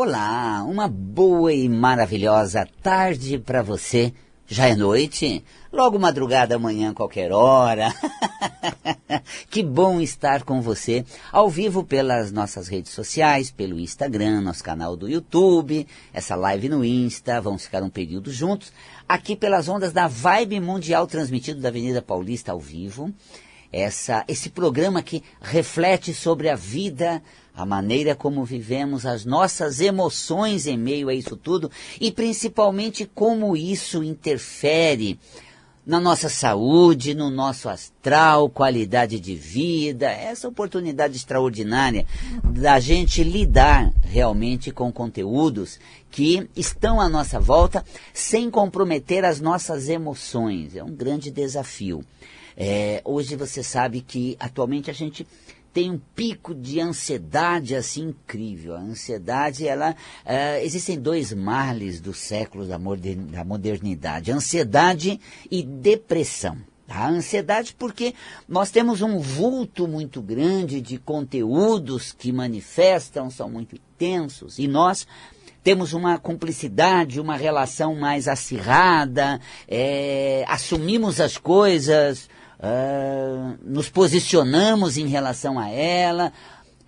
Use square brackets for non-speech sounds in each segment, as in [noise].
Olá, uma boa e maravilhosa tarde para você. Já é noite? Logo madrugada amanhã, qualquer hora. [laughs] que bom estar com você ao vivo pelas nossas redes sociais, pelo Instagram, nosso canal do YouTube, essa live no Insta, vamos ficar um período juntos, aqui pelas ondas da Vibe Mundial transmitido da Avenida Paulista ao vivo. Essa, esse programa que reflete sobre a vida, a maneira como vivemos, as nossas emoções em meio a isso tudo e principalmente como isso interfere na nossa saúde, no nosso astral, qualidade de vida, essa oportunidade extraordinária da gente lidar realmente com conteúdos que estão à nossa volta sem comprometer as nossas emoções. É um grande desafio. É, hoje você sabe que atualmente a gente tem um pico de ansiedade assim incrível. A ansiedade, ela uh, existem dois males dos séculos da, da modernidade: ansiedade e depressão. A ansiedade porque nós temos um vulto muito grande de conteúdos que manifestam, são muito intensos, e nós temos uma cumplicidade, uma relação mais acirrada, é, assumimos as coisas uh, nos posicionamos em relação a ela.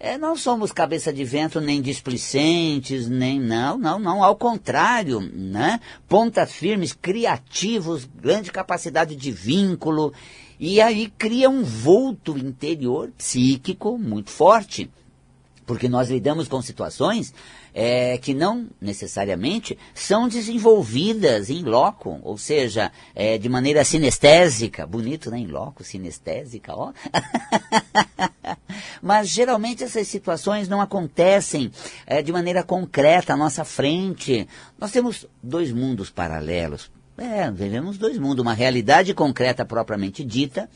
É, não somos cabeça de vento nem displicentes, nem não, não, não, ao contrário, né? Pontas firmes, criativos, grande capacidade de vínculo, e aí cria um vulto interior psíquico muito forte, porque nós lidamos com situações é, que não necessariamente são desenvolvidas em loco, ou seja, é, de maneira sinestésica, bonito, né? Em loco, sinestésica, ó. [laughs] Mas geralmente essas situações não acontecem é, de maneira concreta à nossa frente. Nós temos dois mundos paralelos. É, vivemos dois mundos, uma realidade concreta propriamente dita,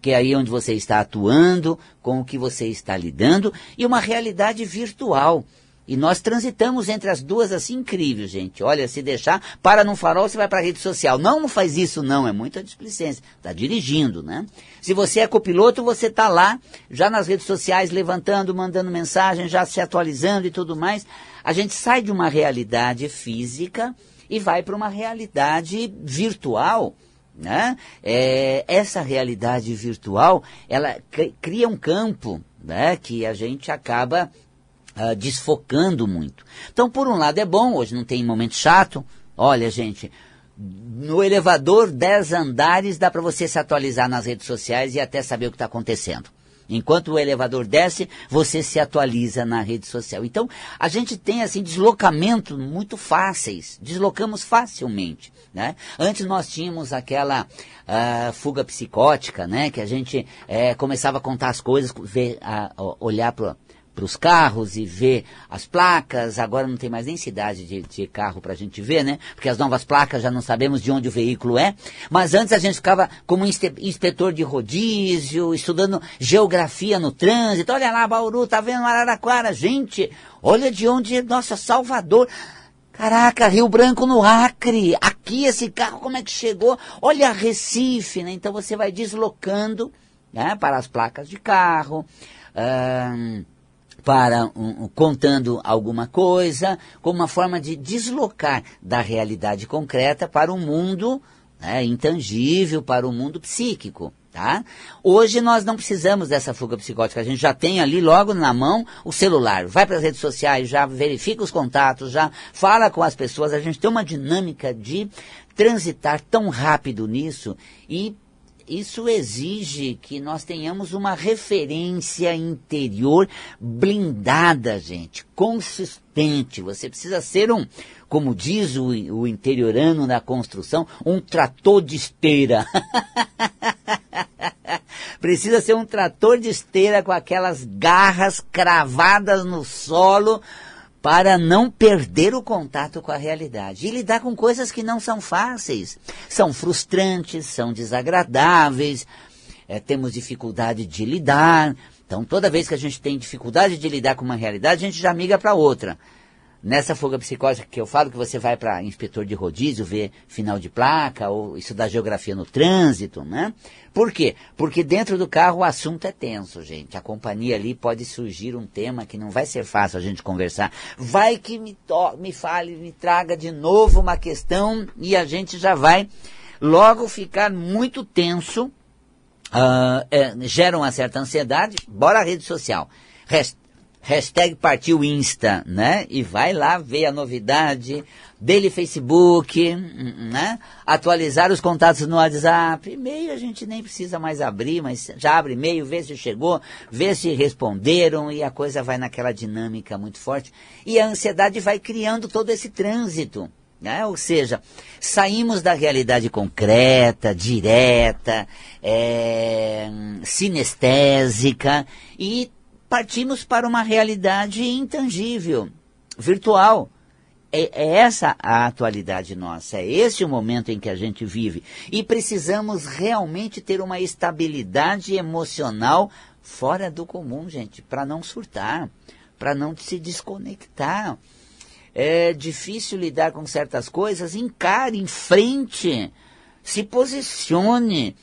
que é aí onde você está atuando, com o que você está lidando, e uma realidade virtual, e nós transitamos entre as duas assim incrível, gente. Olha, se deixar, para num farol, você vai para a rede social. Não, não faz isso não, é muita displicência. Está dirigindo, né? Se você é copiloto, você está lá, já nas redes sociais, levantando, mandando mensagem, já se atualizando e tudo mais. A gente sai de uma realidade física e vai para uma realidade virtual. Né? É, essa realidade virtual, ela cria um campo né, que a gente acaba uh, desfocando muito. Então, por um lado é bom, hoje não tem momento chato. Olha, gente, no elevador 10 andares dá para você se atualizar nas redes sociais e até saber o que está acontecendo. Enquanto o elevador desce, você se atualiza na rede social. Então, a gente tem assim deslocamentos muito fáceis, deslocamos facilmente. Né? Antes nós tínhamos aquela uh, fuga psicótica, né? que a gente uh, começava a contar as coisas, ver, uh, olhar para para os carros e ver as placas. Agora não tem mais nem cidade de, de carro para a gente ver, né? Porque as novas placas já não sabemos de onde o veículo é. Mas antes a gente ficava como inspetor de rodízio, estudando geografia no trânsito. Olha lá, Bauru, tá vendo Araraquara? Gente, olha de onde é nossa Salvador. Caraca, Rio Branco no Acre. Aqui esse carro como é que chegou? Olha Recife, né? Então você vai deslocando né, para as placas de carro. Um, para um, contando alguma coisa, como uma forma de deslocar da realidade concreta para o um mundo né, intangível, para o um mundo psíquico. Tá? Hoje nós não precisamos dessa fuga psicótica, a gente já tem ali logo na mão o celular, vai para as redes sociais, já verifica os contatos, já fala com as pessoas, a gente tem uma dinâmica de transitar tão rápido nisso e isso exige que nós tenhamos uma referência interior blindada, gente, consistente. Você precisa ser um, como diz o, o interiorano na construção, um trator de esteira. [laughs] precisa ser um trator de esteira com aquelas garras cravadas no solo para não perder o contato com a realidade e lidar com coisas que não são fáceis, são frustrantes, são desagradáveis, é, temos dificuldade de lidar. Então, toda vez que a gente tem dificuldade de lidar com uma realidade, a gente já migra para outra. Nessa fuga psicótica que eu falo que você vai para inspetor de rodízio ver final de placa ou estudar geografia no trânsito, né? Por quê? Porque dentro do carro o assunto é tenso, gente. A companhia ali pode surgir um tema que não vai ser fácil a gente conversar. Vai que me, me fale, me traga de novo uma questão e a gente já vai logo ficar muito tenso. Uh, é, gera uma certa ansiedade. Bora a rede social. Rest hashtag partiu Insta, né? E vai lá ver a novidade dele Facebook, né? Atualizar os contatos no WhatsApp. E-mail a gente nem precisa mais abrir, mas já abre e-mail, vê se chegou, vê se responderam e a coisa vai naquela dinâmica muito forte. E a ansiedade vai criando todo esse trânsito. Né? Ou seja, saímos da realidade concreta, direta, é, sinestésica e partimos para uma realidade intangível, virtual. É, é, essa a atualidade nossa, é esse o momento em que a gente vive. E precisamos realmente ter uma estabilidade emocional fora do comum, gente, para não surtar, para não se desconectar. É difícil lidar com certas coisas, encare, enfrente, se posicione,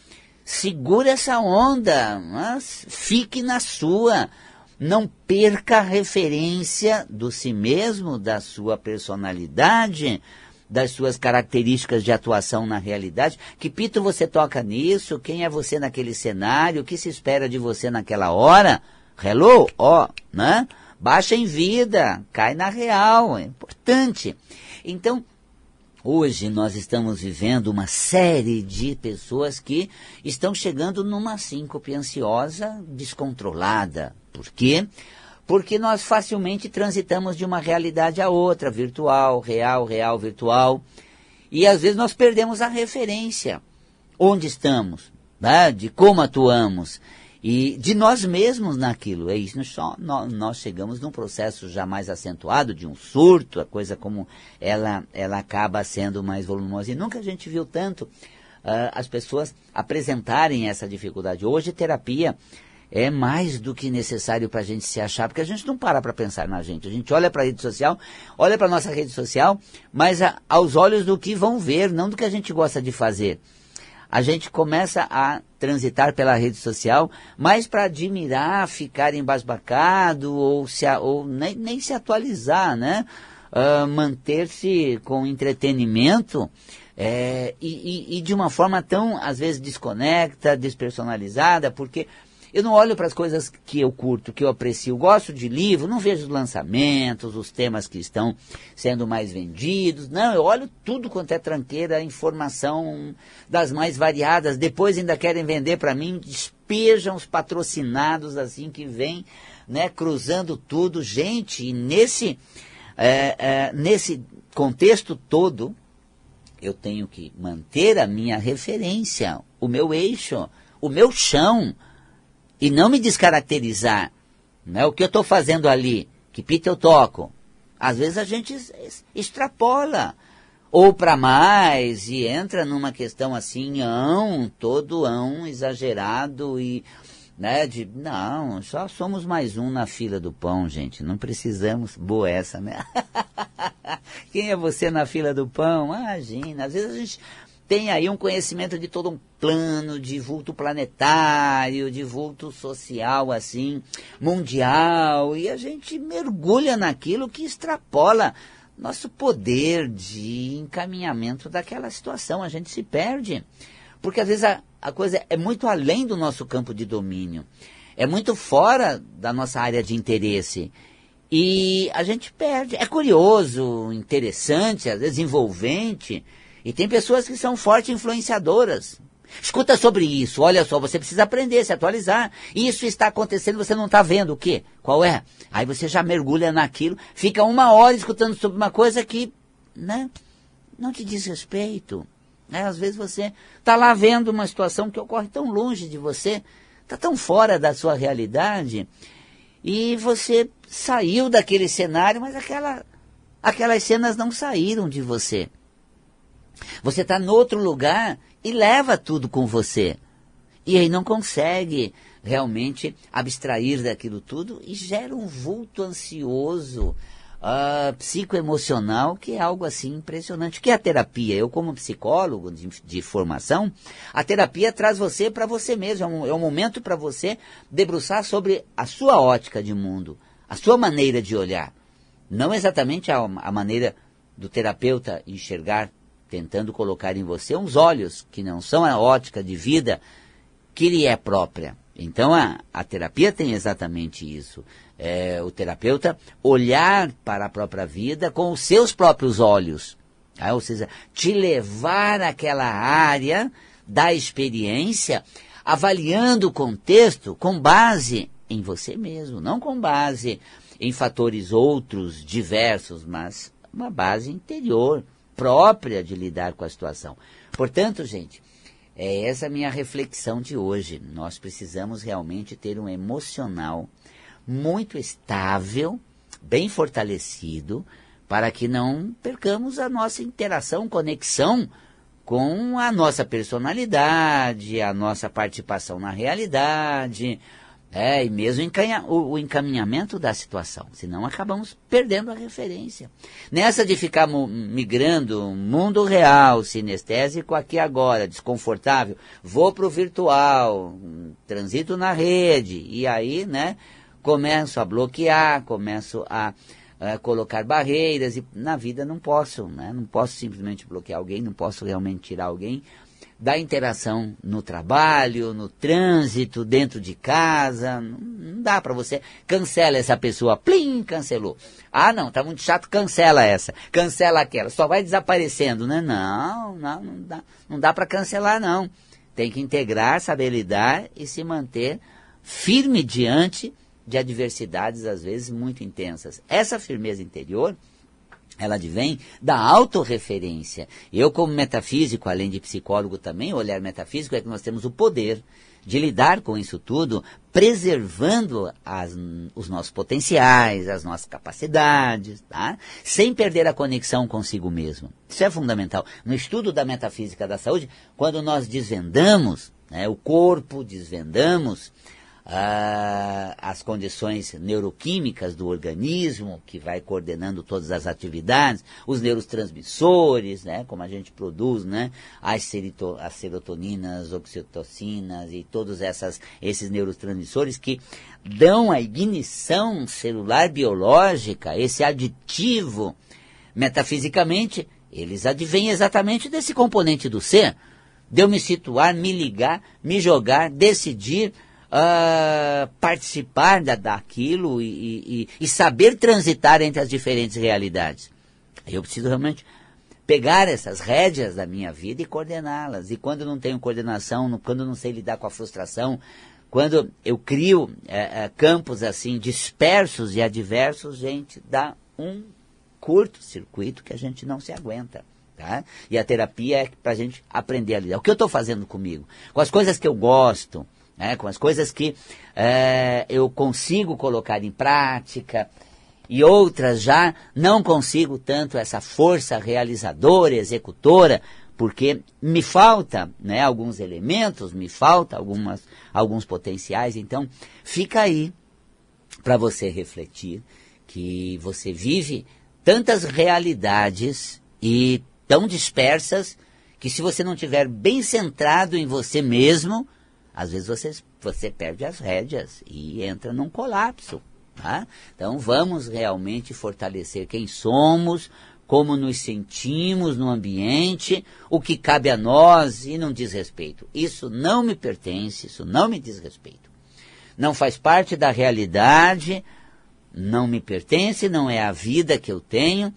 segure essa onda, mas fique na sua não perca a referência do si mesmo, da sua personalidade, das suas características de atuação na realidade. Que pito você toca nisso? Quem é você naquele cenário? O que se espera de você naquela hora? Hello? Ó, oh, né? Baixa em vida, cai na real, é importante. Então, Hoje nós estamos vivendo uma série de pessoas que estão chegando numa síncope ansiosa descontrolada. Por quê? Porque nós facilmente transitamos de uma realidade a outra, virtual, real, real, virtual. E às vezes nós perdemos a referência. Onde estamos? Né? De como atuamos e de nós mesmos naquilo. É isso, só nós, chegamos num processo já mais acentuado de um surto, a coisa como ela, ela acaba sendo mais volumosa. E nunca a gente viu tanto uh, as pessoas apresentarem essa dificuldade. Hoje, terapia é mais do que necessário para a gente se achar, porque a gente não para para pensar na gente. A gente olha para a rede social, olha para a nossa rede social, mas a, aos olhos do que vão ver, não do que a gente gosta de fazer a gente começa a transitar pela rede social, mais para admirar, ficar embasbacado ou, se, ou nem, nem se atualizar, né? Uh, Manter-se com entretenimento é, e, e, e de uma forma tão, às vezes, desconecta, despersonalizada, porque eu não olho para as coisas que eu curto, que eu aprecio. Gosto de livro, não vejo os lançamentos, os temas que estão sendo mais vendidos. Não, eu olho tudo quanto é tranqueira, informação das mais variadas. Depois ainda querem vender para mim, despejam os patrocinados assim que vem, né, cruzando tudo. Gente, e nesse, é, é, nesse contexto todo, eu tenho que manter a minha referência, o meu eixo, o meu chão e não me descaracterizar. Né? O que eu estou fazendo ali, que pita eu toco. Às vezes a gente extrapola ou para mais e entra numa questão assim, ão, todo ão exagerado e né, de não, só somos mais um na fila do pão, gente, não precisamos, boa essa, né? [laughs] Quem é você na fila do pão? Imagina, às vezes a gente tem aí um conhecimento de todo um plano, de vulto planetário, de vulto social, assim, mundial, e a gente mergulha naquilo que extrapola nosso poder de encaminhamento daquela situação, a gente se perde. Porque às vezes a, a coisa é muito além do nosso campo de domínio, é muito fora da nossa área de interesse. E a gente perde. É curioso, interessante, às vezes envolvente, e tem pessoas que são fortes influenciadoras. Escuta sobre isso, olha só, você precisa aprender, se atualizar. Isso está acontecendo, você não está vendo o quê? Qual é? Aí você já mergulha naquilo, fica uma hora escutando sobre uma coisa que, né, não te diz respeito. Né? Às vezes você está lá vendo uma situação que ocorre tão longe de você, está tão fora da sua realidade, e você saiu daquele cenário, mas aquela, aquelas cenas não saíram de você. Você está em outro lugar e leva tudo com você. E aí não consegue realmente abstrair daquilo tudo e gera um vulto ansioso, uh, psicoemocional, que é algo assim impressionante. que é a terapia? Eu, como psicólogo de, de formação, a terapia traz você para você mesmo. É um, é um momento para você debruçar sobre a sua ótica de mundo, a sua maneira de olhar. Não exatamente a, a maneira do terapeuta enxergar, tentando colocar em você uns olhos que não são a ótica de vida que lhe é própria. Então a, a terapia tem exatamente isso é, o terapeuta olhar para a própria vida com os seus próprios olhos. Tá? Ou seja, te levar àquela área da experiência, avaliando o contexto com base em você mesmo, não com base em fatores outros diversos, mas uma base interior própria de lidar com a situação. Portanto, gente, é essa minha reflexão de hoje. Nós precisamos realmente ter um emocional muito estável, bem fortalecido, para que não percamos a nossa interação, conexão com a nossa personalidade, a nossa participação na realidade, é, e mesmo encanha, o, o, encaminhamento da situação, senão acabamos perdendo a referência. Nessa de ficar migrando mundo real, sinestésico aqui agora, desconfortável, vou para o virtual, transito na rede, e aí, né, começo a bloquear, começo a, a colocar barreiras e na vida não posso, né? não posso simplesmente bloquear alguém, não posso realmente tirar alguém da interação no trabalho, no trânsito, dentro de casa, não, dá para você, cancela essa pessoa, plim, cancelou. Ah, não, tá muito chato, cancela essa, cancela aquela, só vai desaparecendo, né? Não, não, não dá, não dá para cancelar não. Tem que integrar, saber lidar e se manter firme diante de adversidades, às vezes, muito intensas. Essa firmeza interior, ela advém da autorreferência. Eu, como metafísico, além de psicólogo também, olhar metafísico é que nós temos o poder de lidar com isso tudo, preservando as, os nossos potenciais, as nossas capacidades, tá? sem perder a conexão consigo mesmo. Isso é fundamental. No estudo da metafísica da saúde, quando nós desvendamos né, o corpo, desvendamos ah, as condições neuroquímicas do organismo, que vai coordenando todas as atividades, os neurotransmissores, né, como a gente produz, né, as, as serotoninas, oxitocinas e todos essas, esses neurotransmissores que dão a ignição celular biológica, esse aditivo, metafisicamente, eles advêm exatamente desse componente do ser, de eu me situar, me ligar, me jogar, decidir, uh, participar da, daquilo e, e, e saber transitar entre as diferentes realidades. Eu preciso realmente pegar essas rédeas da minha vida e coordená-las. E quando não tenho coordenação, quando não sei lidar com a frustração, quando eu crio é, é, campos assim dispersos e adversos, gente, dá um curto-circuito que a gente não se aguenta. Tá? E a terapia é para a gente aprender a lidar. O que eu estou fazendo comigo? Com as coisas que eu gosto, né, com as coisas que é, eu consigo colocar em prática e outras já não consigo tanto essa força realizadora, executora, porque me falta né, alguns elementos, me falta algumas, alguns potenciais. Então, fica aí para você refletir que você vive tantas realidades e tão dispersas que se você não estiver bem centrado em você mesmo, às vezes você, você perde as rédeas e entra num colapso. Tá? Então vamos realmente fortalecer quem somos, como nos sentimos no ambiente, o que cabe a nós e não diz respeito. Isso não me pertence, isso não me diz respeito. Não faz parte da realidade, não me pertence, não é a vida que eu tenho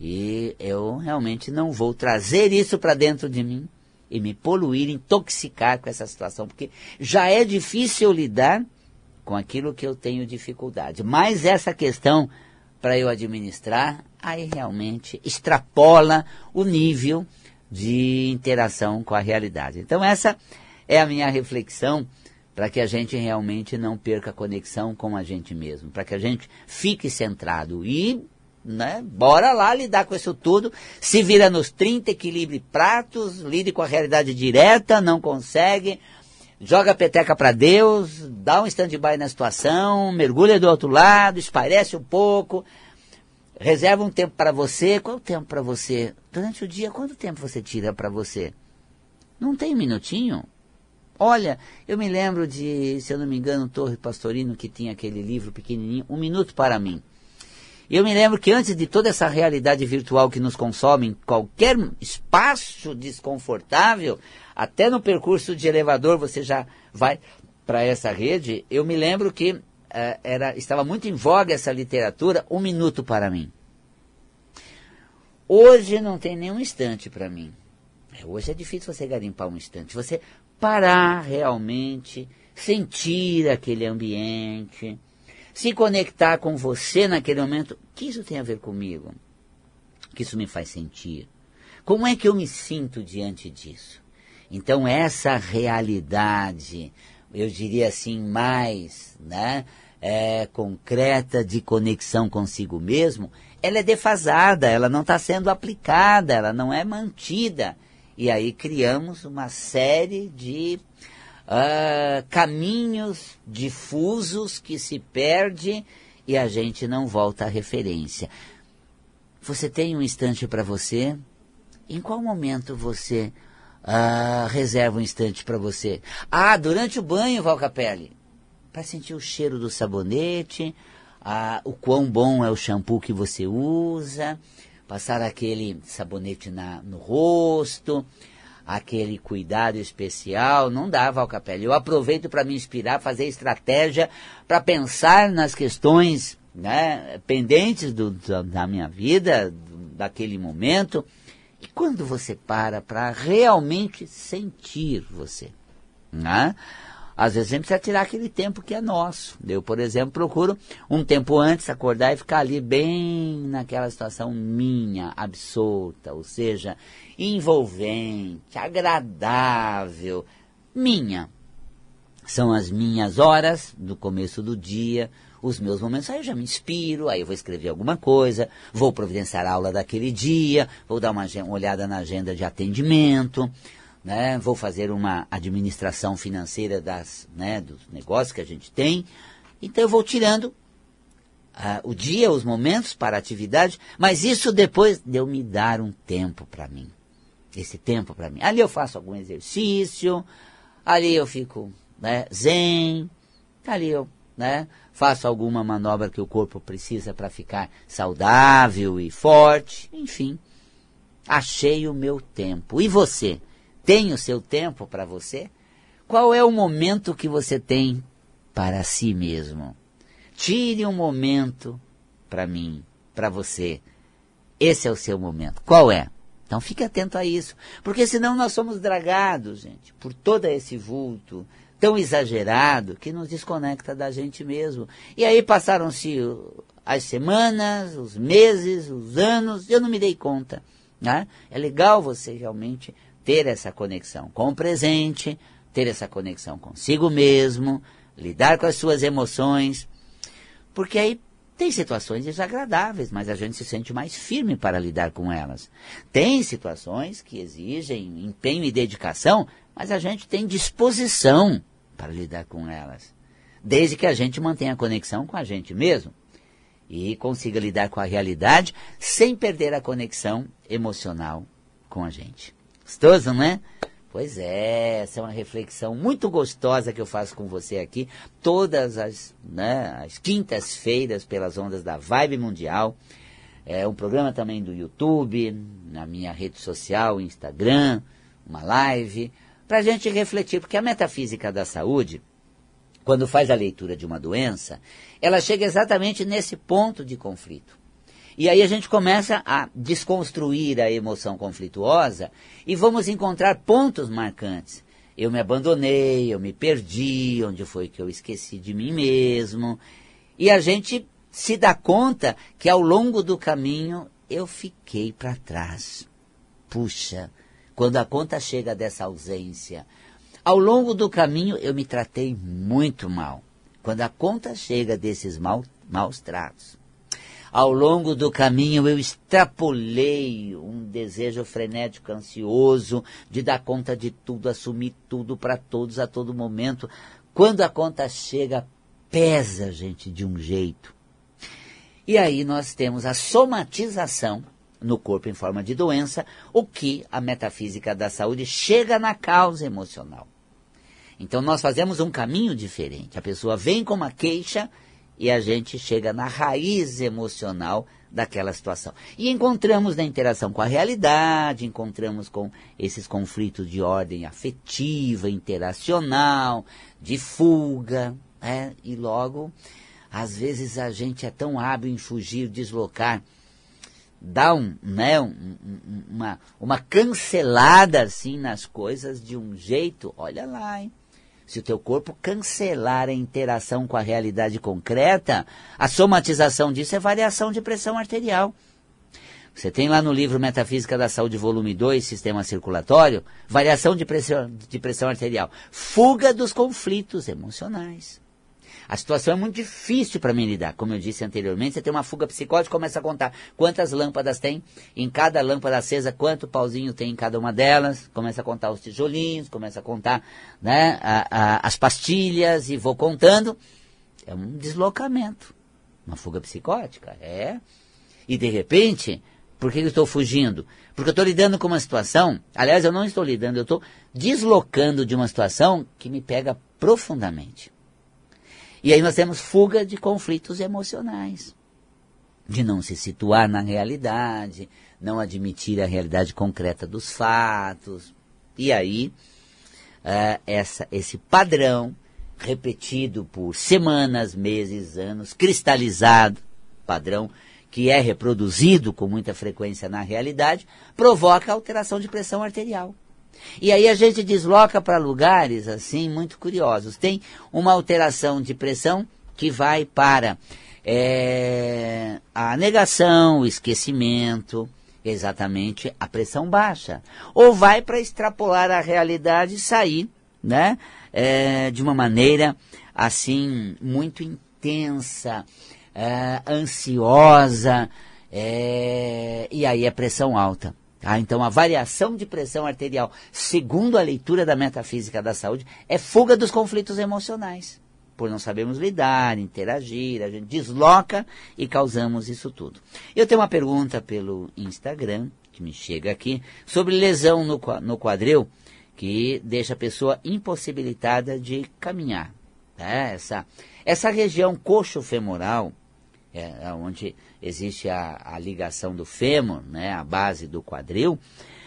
e eu realmente não vou trazer isso para dentro de mim e me poluir, intoxicar com essa situação, porque já é difícil lidar com aquilo que eu tenho dificuldade. Mas essa questão para eu administrar, aí realmente extrapola o nível de interação com a realidade. Então essa é a minha reflexão para que a gente realmente não perca a conexão com a gente mesmo, para que a gente fique centrado e né? Bora lá lidar com isso tudo. Se vira nos 30, equilibre pratos, lide com a realidade direta, não consegue. Joga a peteca para Deus, dá um stand-by na situação, mergulha do outro lado, esparece um pouco. reserva um tempo para você. Qual é o tempo para você? Durante o dia, quanto tempo você tira para você? Não tem minutinho? Olha, eu me lembro de, se eu não me engano, Torre Pastorino, que tinha aquele livro pequenininho, Um Minuto para Mim. Eu me lembro que antes de toda essa realidade virtual que nos consome em qualquer espaço desconfortável, até no percurso de elevador você já vai para essa rede, eu me lembro que uh, era, estava muito em voga essa literatura, Um Minuto para Mim. Hoje não tem nenhum instante para mim. Hoje é difícil você garimpar um instante. Você parar realmente, sentir aquele ambiente, se conectar com você naquele momento. O que isso tem a ver comigo? O que isso me faz sentir? Como é que eu me sinto diante disso? Então, essa realidade, eu diria assim, mais né, é, concreta de conexão consigo mesmo, ela é defasada, ela não está sendo aplicada, ela não é mantida. E aí criamos uma série de uh, caminhos difusos que se perde e a gente não volta à referência. Você tem um instante para você? Em qual momento você uh, reserva um instante para você? Ah, durante o banho, Valcapelli. Para sentir o cheiro do sabonete, o quão bom é o shampoo que você usa, passar aquele sabonete na, no rosto, aquele cuidado especial, não dá, Valcapelli. Eu aproveito para me inspirar, fazer estratégia, para pensar nas questões né, pendentes do, da minha vida, daquele momento. E quando você para para realmente sentir você, né? Às vezes a gente precisa tirar aquele tempo que é nosso. Eu, por exemplo, procuro um tempo antes acordar e ficar ali bem naquela situação minha, absoluta, ou seja, envolvente, agradável, minha. São as minhas horas do começo do dia, os meus momentos. Aí eu já me inspiro, aí eu vou escrever alguma coisa, vou providenciar a aula daquele dia, vou dar uma, uma olhada na agenda de atendimento né, vou fazer uma administração financeira das, né, dos negócios que a gente tem. Então eu vou tirando uh, o dia, os momentos para atividade, mas isso depois de eu me dar um tempo para mim. Esse tempo para mim. Ali eu faço algum exercício, ali eu fico né, zen, ali eu né, faço alguma manobra que o corpo precisa para ficar saudável e forte, enfim. Achei o meu tempo. E você? Tem o seu tempo para você? Qual é o momento que você tem para si mesmo? Tire um momento para mim, para você. Esse é o seu momento. Qual é? Então fique atento a isso, porque senão nós somos dragados, gente, por todo esse vulto tão exagerado que nos desconecta da gente mesmo. E aí passaram-se as semanas, os meses, os anos, eu não me dei conta. Né? É legal você realmente ter essa conexão com o presente, ter essa conexão consigo mesmo, lidar com as suas emoções, porque aí tem situações desagradáveis, mas a gente se sente mais firme para lidar com elas. Tem situações que exigem empenho e dedicação, mas a gente tem disposição para lidar com elas. Desde que a gente mantenha a conexão com a gente mesmo e consiga lidar com a realidade sem perder a conexão emocional com a gente. Gostoso, né? Pois é, essa é uma reflexão muito gostosa que eu faço com você aqui, todas as, né, as quintas-feiras pelas ondas da Vibe Mundial. É um programa também do YouTube, na minha rede social, Instagram, uma live, para a gente refletir, porque a metafísica da saúde, quando faz a leitura de uma doença, ela chega exatamente nesse ponto de conflito. E aí a gente começa a desconstruir a emoção conflituosa e vamos encontrar pontos marcantes. Eu me abandonei, eu me perdi, onde foi que eu esqueci de mim mesmo. E a gente se dá conta que ao longo do caminho eu fiquei para trás. Puxa, quando a conta chega dessa ausência, ao longo do caminho eu me tratei muito mal. Quando a conta chega desses mal, maus tratos, ao longo do caminho eu extrapolei um desejo frenético, ansioso, de dar conta de tudo, assumir tudo para todos a todo momento. Quando a conta chega, pesa, gente, de um jeito. E aí nós temos a somatização no corpo em forma de doença, o que a metafísica da saúde chega na causa emocional. Então nós fazemos um caminho diferente. A pessoa vem com uma queixa e a gente chega na raiz emocional daquela situação. E encontramos na interação com a realidade, encontramos com esses conflitos de ordem afetiva, interacional, de fuga, né? e logo, às vezes a gente é tão hábil em fugir, deslocar, dá um, né, um, uma, uma cancelada assim nas coisas de um jeito, olha lá, hein? Se o teu corpo cancelar a interação com a realidade concreta, a somatização disso é variação de pressão arterial. Você tem lá no livro Metafísica da Saúde, volume 2, Sistema Circulatório, variação de pressão, de pressão arterial. Fuga dos conflitos emocionais. A situação é muito difícil para mim lidar. Como eu disse anteriormente, você tem uma fuga psicótica, começa a contar quantas lâmpadas tem em cada lâmpada acesa, quanto pauzinho tem em cada uma delas, começa a contar os tijolinhos, começa a contar né, a, a, as pastilhas e vou contando. É um deslocamento. Uma fuga psicótica, é. E de repente, por que eu estou fugindo? Porque eu estou lidando com uma situação, aliás, eu não estou lidando, eu estou deslocando de uma situação que me pega profundamente. E aí nós temos fuga de conflitos emocionais, de não se situar na realidade, não admitir a realidade concreta dos fatos. E aí, uh, essa, esse padrão, repetido por semanas, meses, anos, cristalizado, padrão que é reproduzido com muita frequência na realidade, provoca alteração de pressão arterial. E aí a gente desloca para lugares assim muito curiosos. Tem uma alteração de pressão que vai para é, a negação, o esquecimento, exatamente a pressão baixa. Ou vai para extrapolar a realidade e sair né, é, de uma maneira assim muito intensa, é, ansiosa, é, e aí a pressão alta. Ah, então, a variação de pressão arterial, segundo a leitura da metafísica da saúde, é fuga dos conflitos emocionais. Por não sabermos lidar, interagir, a gente desloca e causamos isso tudo. Eu tenho uma pergunta pelo Instagram, que me chega aqui, sobre lesão no, no quadril, que deixa a pessoa impossibilitada de caminhar. É, essa, essa região coxo-femoral, é, onde existe a, a ligação do fêmur, né, a base do quadril.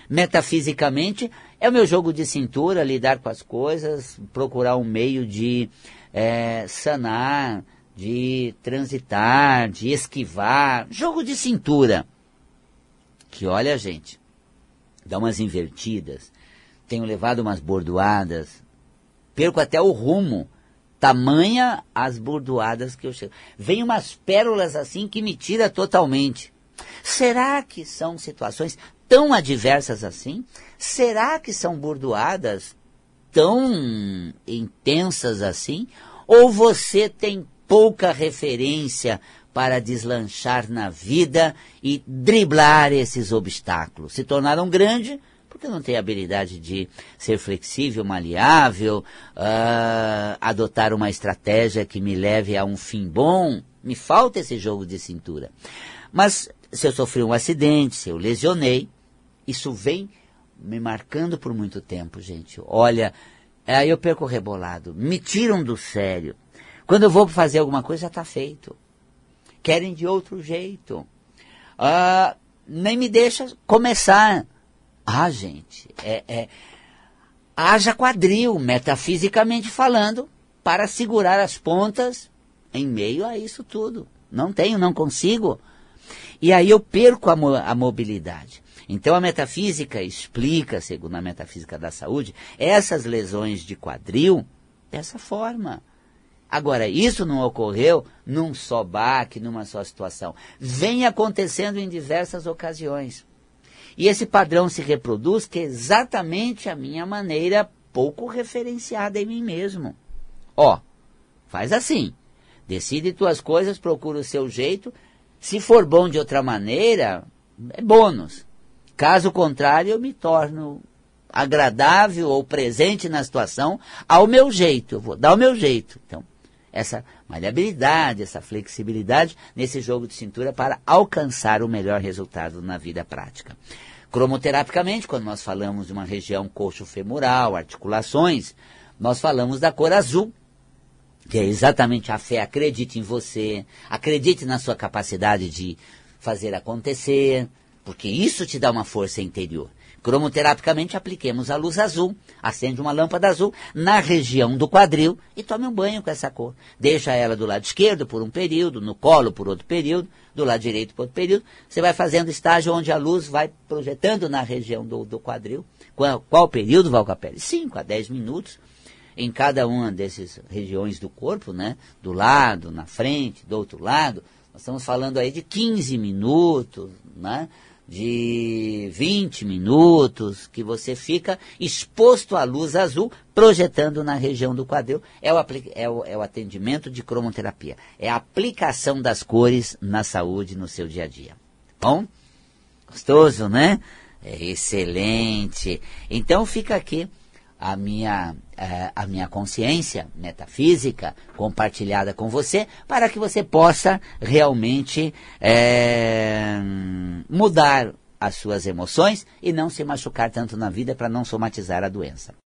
Metafisicamente, é o meu jogo de cintura, lidar com as coisas, procurar um meio de é, sanar, de transitar, de esquivar. Jogo de cintura. Que olha, gente, dá umas invertidas, tenho levado umas bordoadas, perco até o rumo Tamanha as bordoadas que eu chego. Vem umas pérolas assim que me tira totalmente. Será que são situações tão adversas assim? Será que são bordoadas tão intensas assim? Ou você tem pouca referência para deslanchar na vida e driblar esses obstáculos? Se tornaram grandes porque não tem habilidade de ser flexível, maleável, uh, adotar uma estratégia que me leve a um fim bom. Me falta esse jogo de cintura. Mas se eu sofri um acidente, se eu lesionei, isso vem me marcando por muito tempo, gente. Olha, aí eu perco o rebolado. Me tiram do sério. Quando eu vou fazer alguma coisa, já está feito. Querem de outro jeito. Uh, nem me deixa começar. Ah, gente, é, é, haja quadril, metafisicamente falando, para segurar as pontas em meio a isso tudo. Não tenho, não consigo. E aí eu perco a, mo a mobilidade. Então a metafísica explica, segundo a metafísica da saúde, essas lesões de quadril dessa forma. Agora, isso não ocorreu num só baque, numa só situação. Vem acontecendo em diversas ocasiões. E esse padrão se reproduz que é exatamente a minha maneira pouco referenciada em mim mesmo. Ó, faz assim. Decide tuas coisas, procura o seu jeito. Se for bom de outra maneira, é bônus. Caso contrário, eu me torno agradável ou presente na situação ao meu jeito. Eu vou dar o meu jeito. Então, essa maleabilidade, essa flexibilidade nesse jogo de cintura para alcançar o melhor resultado na vida prática. Cromoterapicamente, quando nós falamos de uma região coxo-femoral, articulações, nós falamos da cor azul, que é exatamente a fé. Acredite em você, acredite na sua capacidade de fazer acontecer, porque isso te dá uma força interior. Cromoterapicamente, apliquemos a luz azul, acende uma lâmpada azul na região do quadril e tome um banho com essa cor. Deixa ela do lado esquerdo por um período, no colo por outro período, do lado direito por outro período. Você vai fazendo estágio onde a luz vai projetando na região do, do quadril. Qual, qual período, Valcapelli? 5 a 10 minutos em cada uma dessas regiões do corpo, né? Do lado, na frente, do outro lado. Nós estamos falando aí de 15 minutos, né? De 20 minutos que você fica exposto à luz azul projetando na região do quadril. É o, é o, é o atendimento de cromoterapia. É a aplicação das cores na saúde no seu dia a dia. Bom? Gostoso, né? É excelente. Então fica aqui a minha, é, a minha consciência metafísica compartilhada com você, para que você possa realmente é, mudar as suas emoções e não se machucar tanto na vida para não somatizar a doença.